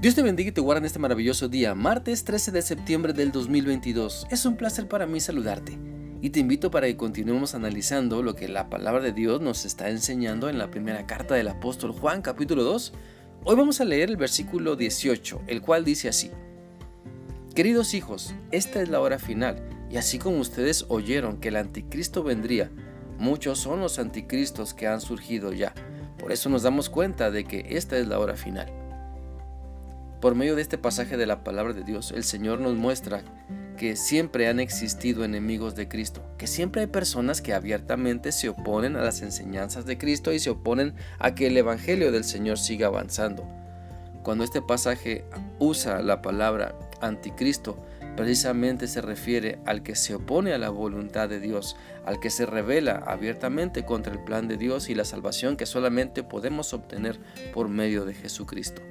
Dios te bendiga y te guarde en este maravilloso día, martes 13 de septiembre del 2022. Es un placer para mí saludarte y te invito para que continuemos analizando lo que la palabra de Dios nos está enseñando en la primera carta del apóstol Juan capítulo 2. Hoy vamos a leer el versículo 18, el cual dice así. Queridos hijos, esta es la hora final, y así como ustedes oyeron que el anticristo vendría, muchos son los anticristos que han surgido ya. Por eso nos damos cuenta de que esta es la hora final. Por medio de este pasaje de la palabra de Dios, el Señor nos muestra que siempre han existido enemigos de Cristo, que siempre hay personas que abiertamente se oponen a las enseñanzas de Cristo y se oponen a que el Evangelio del Señor siga avanzando. Cuando este pasaje usa la palabra anticristo, precisamente se refiere al que se opone a la voluntad de Dios, al que se revela abiertamente contra el plan de Dios y la salvación que solamente podemos obtener por medio de Jesucristo.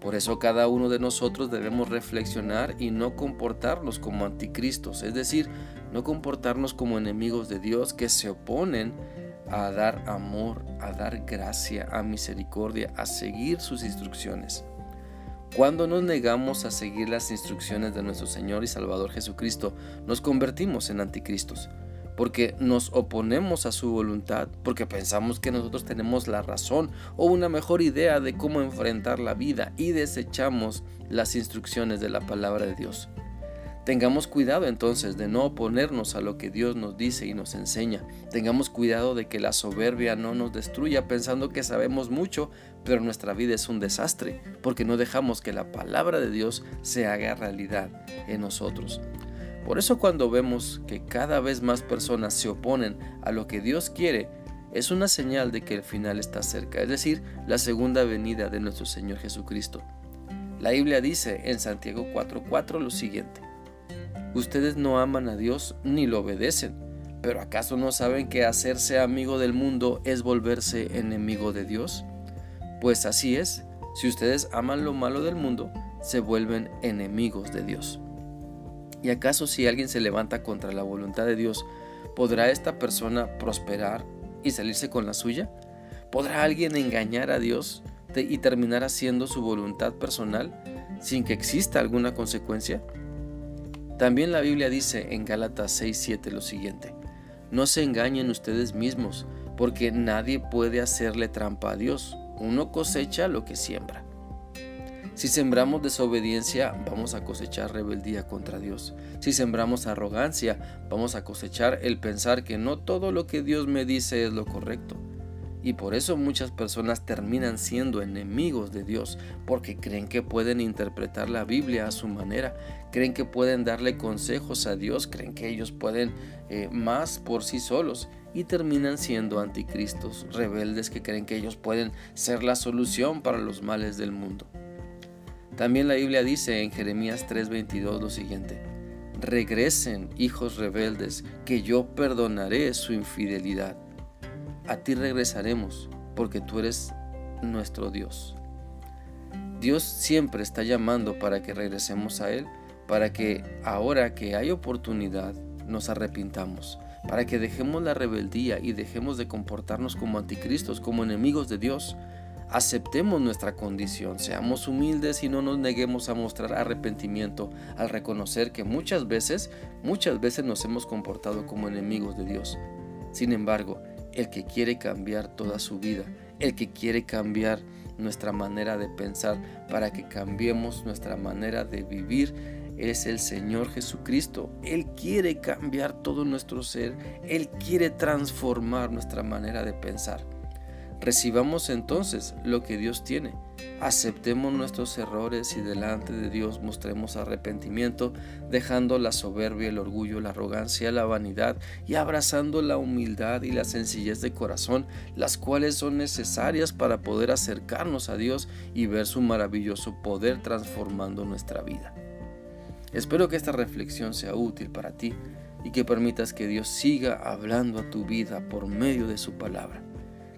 Por eso cada uno de nosotros debemos reflexionar y no comportarnos como anticristos, es decir, no comportarnos como enemigos de Dios que se oponen a dar amor, a dar gracia, a misericordia, a seguir sus instrucciones. Cuando nos negamos a seguir las instrucciones de nuestro Señor y Salvador Jesucristo, nos convertimos en anticristos porque nos oponemos a su voluntad, porque pensamos que nosotros tenemos la razón o una mejor idea de cómo enfrentar la vida y desechamos las instrucciones de la palabra de Dios. Tengamos cuidado entonces de no oponernos a lo que Dios nos dice y nos enseña. Tengamos cuidado de que la soberbia no nos destruya pensando que sabemos mucho, pero nuestra vida es un desastre, porque no dejamos que la palabra de Dios se haga realidad en nosotros. Por eso cuando vemos que cada vez más personas se oponen a lo que Dios quiere, es una señal de que el final está cerca, es decir, la segunda venida de nuestro Señor Jesucristo. La Biblia dice en Santiago 4:4 lo siguiente, Ustedes no aman a Dios ni lo obedecen, pero ¿acaso no saben que hacerse amigo del mundo es volverse enemigo de Dios? Pues así es, si ustedes aman lo malo del mundo, se vuelven enemigos de Dios. ¿Y acaso si alguien se levanta contra la voluntad de Dios, podrá esta persona prosperar y salirse con la suya? ¿Podrá alguien engañar a Dios y terminar haciendo su voluntad personal sin que exista alguna consecuencia? También la Biblia dice en Gálatas 6:7 lo siguiente: No se engañen ustedes mismos, porque nadie puede hacerle trampa a Dios. Uno cosecha lo que siembra. Si sembramos desobediencia, vamos a cosechar rebeldía contra Dios. Si sembramos arrogancia, vamos a cosechar el pensar que no todo lo que Dios me dice es lo correcto. Y por eso muchas personas terminan siendo enemigos de Dios, porque creen que pueden interpretar la Biblia a su manera, creen que pueden darle consejos a Dios, creen que ellos pueden eh, más por sí solos y terminan siendo anticristos, rebeldes que creen que ellos pueden ser la solución para los males del mundo. También la Biblia dice en Jeremías 3:22 lo siguiente, regresen hijos rebeldes, que yo perdonaré su infidelidad. A ti regresaremos, porque tú eres nuestro Dios. Dios siempre está llamando para que regresemos a Él, para que ahora que hay oportunidad nos arrepintamos, para que dejemos la rebeldía y dejemos de comportarnos como anticristos, como enemigos de Dios, aceptemos nuestra condición, seamos humildes y no nos neguemos a mostrar arrepentimiento al reconocer que muchas veces, muchas veces nos hemos comportado como enemigos de Dios. Sin embargo, el que quiere cambiar toda su vida, el que quiere cambiar nuestra manera de pensar para que cambiemos nuestra manera de vivir, es el Señor Jesucristo. Él quiere cambiar todo nuestro ser, Él quiere transformar nuestra manera de pensar. Recibamos entonces lo que Dios tiene. Aceptemos nuestros errores y delante de Dios mostremos arrepentimiento, dejando la soberbia, el orgullo, la arrogancia, la vanidad y abrazando la humildad y la sencillez de corazón, las cuales son necesarias para poder acercarnos a Dios y ver su maravilloso poder transformando nuestra vida. Espero que esta reflexión sea útil para ti y que permitas que Dios siga hablando a tu vida por medio de su palabra.